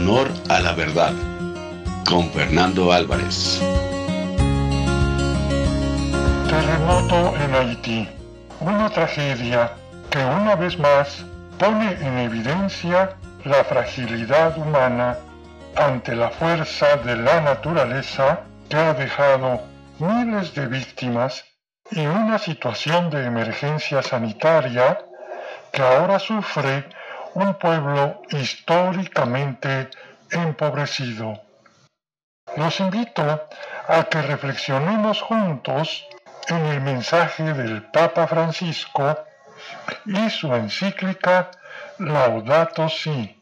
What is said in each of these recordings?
honor a la verdad. Con Fernando Álvarez. Terremoto en Haití. Una tragedia que una vez más pone en evidencia la fragilidad humana ante la fuerza de la naturaleza que ha dejado miles de víctimas y una situación de emergencia sanitaria que ahora sufre un pueblo históricamente empobrecido. Los invito a que reflexionemos juntos en el mensaje del Papa Francisco y su encíclica Laudato Si.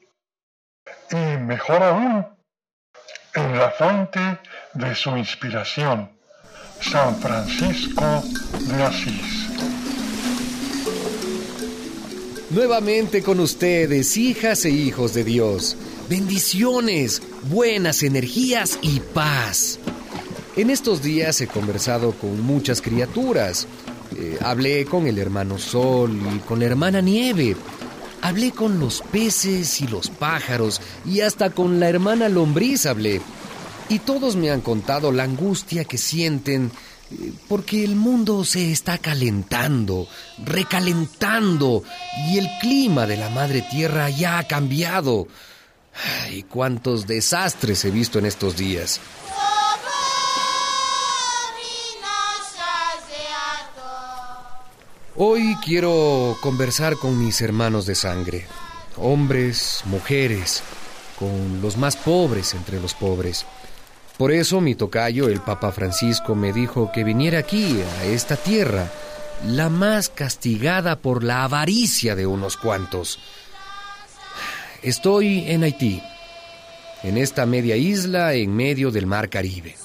Y mejor aún, en la fuente de su inspiración, San Francisco de Asís. Nuevamente con ustedes, hijas e hijos de Dios. Bendiciones, buenas energías y paz. En estos días he conversado con muchas criaturas. Eh, hablé con el hermano Sol y con la hermana Nieve. Hablé con los peces y los pájaros y hasta con la hermana Lombriz hablé. Y todos me han contado la angustia que sienten porque el mundo se está calentando, recalentando y el clima de la madre tierra ya ha cambiado. Ay, cuántos desastres he visto en estos días. Hoy quiero conversar con mis hermanos de sangre, hombres, mujeres, con los más pobres entre los pobres. Por eso mi tocayo, el Papa Francisco, me dijo que viniera aquí, a esta tierra, la más castigada por la avaricia de unos cuantos. Estoy en Haití, en esta media isla en medio del mar Caribe.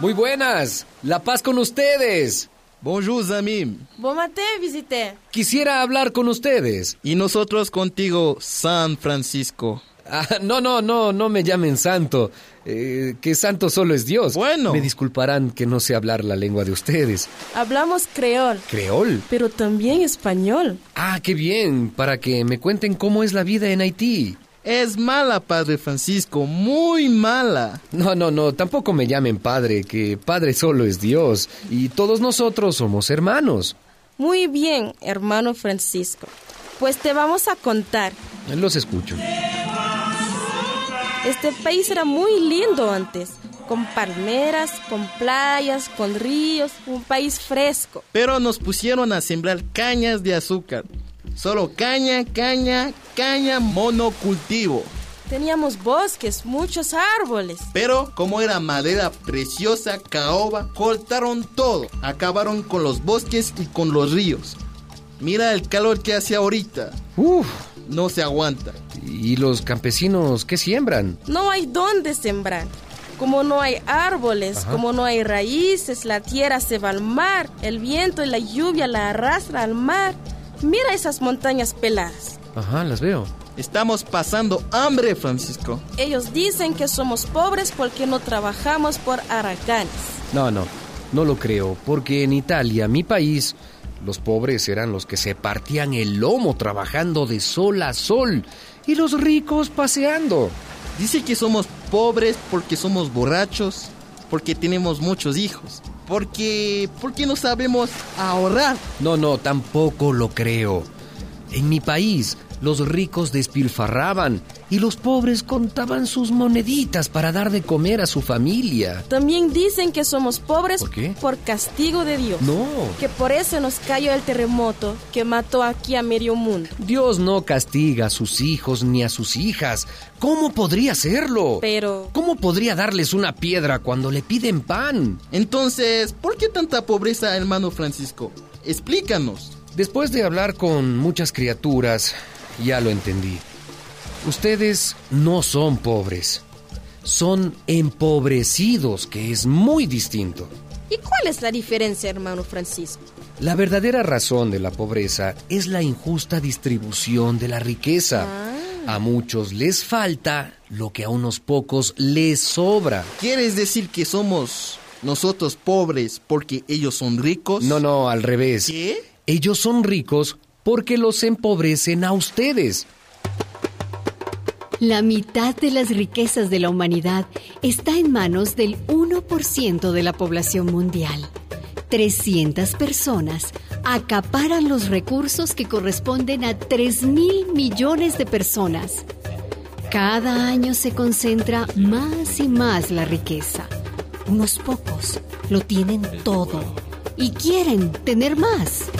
Muy buenas. La paz con ustedes. Bonjour, amis. Bon matin, visité. Quisiera hablar con ustedes. Y nosotros contigo, San Francisco. Ah, no, no, no, no me llamen santo. Eh, que santo solo es Dios. Bueno. Me disculparán que no sé hablar la lengua de ustedes. Hablamos creol, ¿Creol? pero también español. Ah, qué bien. Para que me cuenten cómo es la vida en Haití. Es mala, Padre Francisco, muy mala. No, no, no, tampoco me llamen padre, que padre solo es Dios. Y todos nosotros somos hermanos. Muy bien, hermano Francisco. Pues te vamos a contar. Los escucho. Este país era muy lindo antes, con palmeras, con playas, con ríos, un país fresco. Pero nos pusieron a sembrar cañas de azúcar. Solo caña, caña, caña monocultivo. Teníamos bosques, muchos árboles. Pero como era madera preciosa, caoba, cortaron todo. Acabaron con los bosques y con los ríos. Mira el calor que hace ahorita. Uf, No se aguanta. ¿y los campesinos qué siembran? No hay dónde sembrar. Como no hay árboles, Ajá. como no hay raíces, la tierra se va al mar, el viento y la lluvia la arrastra al mar. Mira esas montañas peladas. Ajá, las veo. Estamos pasando hambre, Francisco. Ellos dicen que somos pobres porque no trabajamos por aracanes. No, no, no lo creo, porque en Italia, mi país, los pobres eran los que se partían el lomo trabajando de sol a sol y los ricos paseando. Dice que somos pobres porque somos borrachos, porque tenemos muchos hijos, porque porque no sabemos ahorrar. No, no, tampoco lo creo. En mi país, los ricos despilfarraban y los pobres contaban sus moneditas para dar de comer a su familia. También dicen que somos pobres ¿Por qué? por castigo de Dios. No, Que por eso nos cayó el terremoto que mató aquí a medio mundo. Dios no castiga a sus hijos ni a sus hijas. ¿Cómo podría hacerlo? Pero ¿Cómo podría darles una piedra cuando le piden pan? Entonces, ¿por qué tanta pobreza, hermano Francisco? Explícanos. Después de hablar con muchas criaturas, ya lo entendí. Ustedes no son pobres, son empobrecidos, que es muy distinto. ¿y cuál es la diferencia, hermano Francisco? La verdadera razón de la pobreza es la injusta distribución de la riqueza. A muchos les falta lo que a unos pocos les sobra. ¿Quieres decir que somos nosotros pobres porque ellos son ricos? No, no, al revés. ¿Qué? Ellos son ricos porque los empobrecen a ustedes. La mitad de las riquezas de la humanidad está en manos del 1% de la población mundial. 300 personas acaparan los recursos que corresponden a 3 mil millones de personas. Cada año se concentra más y más la riqueza. Unos pocos lo tienen todo y quieren tener más.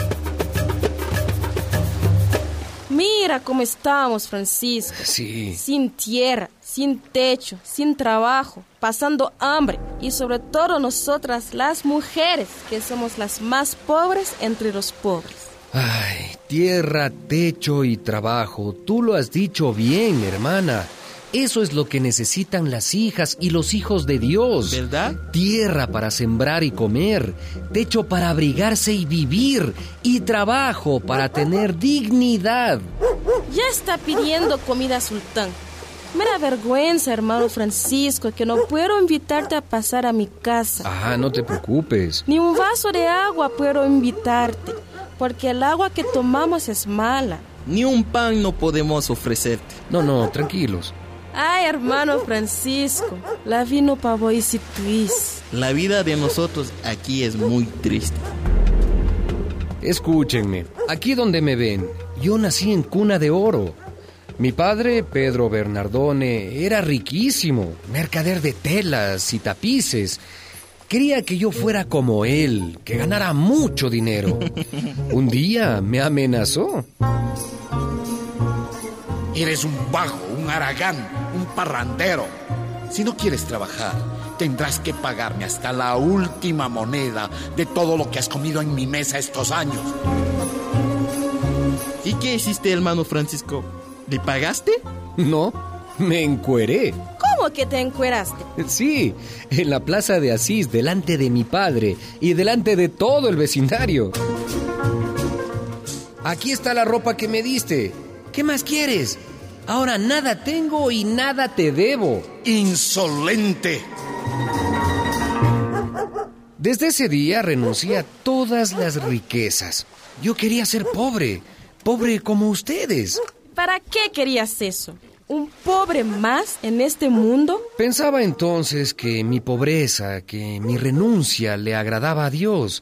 Mira cómo estamos, Francisco. Sí. Sin tierra, sin techo, sin trabajo, pasando hambre y sobre todo nosotras las mujeres, que somos las más pobres entre los pobres. Ay, tierra, techo y trabajo. Tú lo has dicho bien, hermana. Eso es lo que necesitan las hijas y los hijos de Dios. ¿Verdad? Tierra para sembrar y comer, techo para abrigarse y vivir, y trabajo para tener dignidad. Ya está pidiendo comida sultán. Me da vergüenza, hermano Francisco, que no puedo invitarte a pasar a mi casa. Ah, no te preocupes. Ni un vaso de agua puedo invitarte, porque el agua que tomamos es mala. Ni un pan no podemos ofrecerte. No, no, tranquilos. Ay, hermano Francisco, la vino para vos y tuis. La vida de nosotros aquí es muy triste. Escúchenme, aquí donde me ven, yo nací en cuna de oro. Mi padre, Pedro Bernardone, era riquísimo, mercader de telas y tapices. Quería que yo fuera como él, que ganara mucho dinero. Un día me amenazó. Eres un vago, un aragán, un parrandero. Si no quieres trabajar, tendrás que pagarme hasta la última moneda de todo lo que has comido en mi mesa estos años. ¿Y qué hiciste, hermano Francisco? ¿Le pagaste? No, me encueré. ¿Cómo que te encueraste? Sí, en la plaza de Asís, delante de mi padre y delante de todo el vecindario. Aquí está la ropa que me diste. ¿Qué más quieres? Ahora nada tengo y nada te debo. ¡Insolente! Desde ese día renuncié a todas las riquezas. Yo quería ser pobre, pobre como ustedes. ¿Para qué querías eso? ¿Un pobre más en este mundo? Pensaba entonces que mi pobreza, que mi renuncia le agradaba a Dios,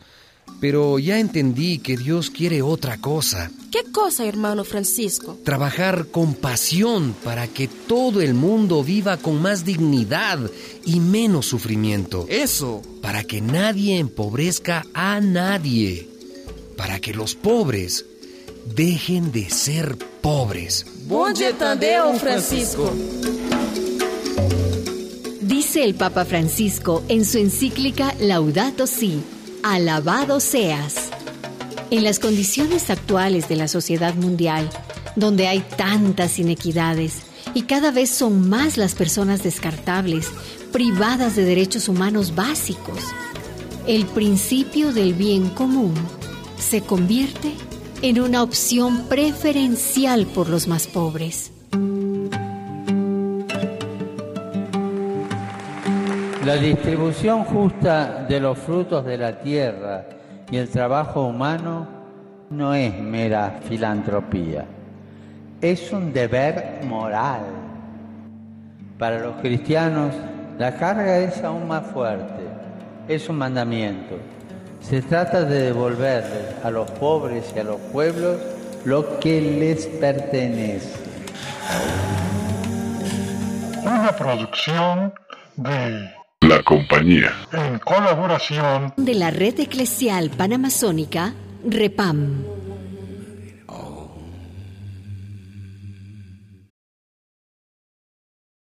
pero ya entendí que Dios quiere otra cosa. ¿Qué cosa, hermano Francisco? Trabajar con pasión para que todo el mundo viva con más dignidad y menos sufrimiento. Eso. Para que nadie empobrezca a nadie. Para que los pobres dejen de ser pobres. Dia, Tadeu, Francisco. Dice el Papa Francisco en su encíclica Laudato Si, alabado seas. En las condiciones actuales de la sociedad mundial, donde hay tantas inequidades y cada vez son más las personas descartables, privadas de derechos humanos básicos, el principio del bien común se convierte en una opción preferencial por los más pobres. La distribución justa de los frutos de la tierra y el trabajo humano no es mera filantropía, es un deber moral. Para los cristianos, la carga es aún más fuerte, es un mandamiento. Se trata de devolverle a los pobres y a los pueblos lo que les pertenece. Una producción de La compañía. en colaboración De la red eclesial panamazónica, REPAM.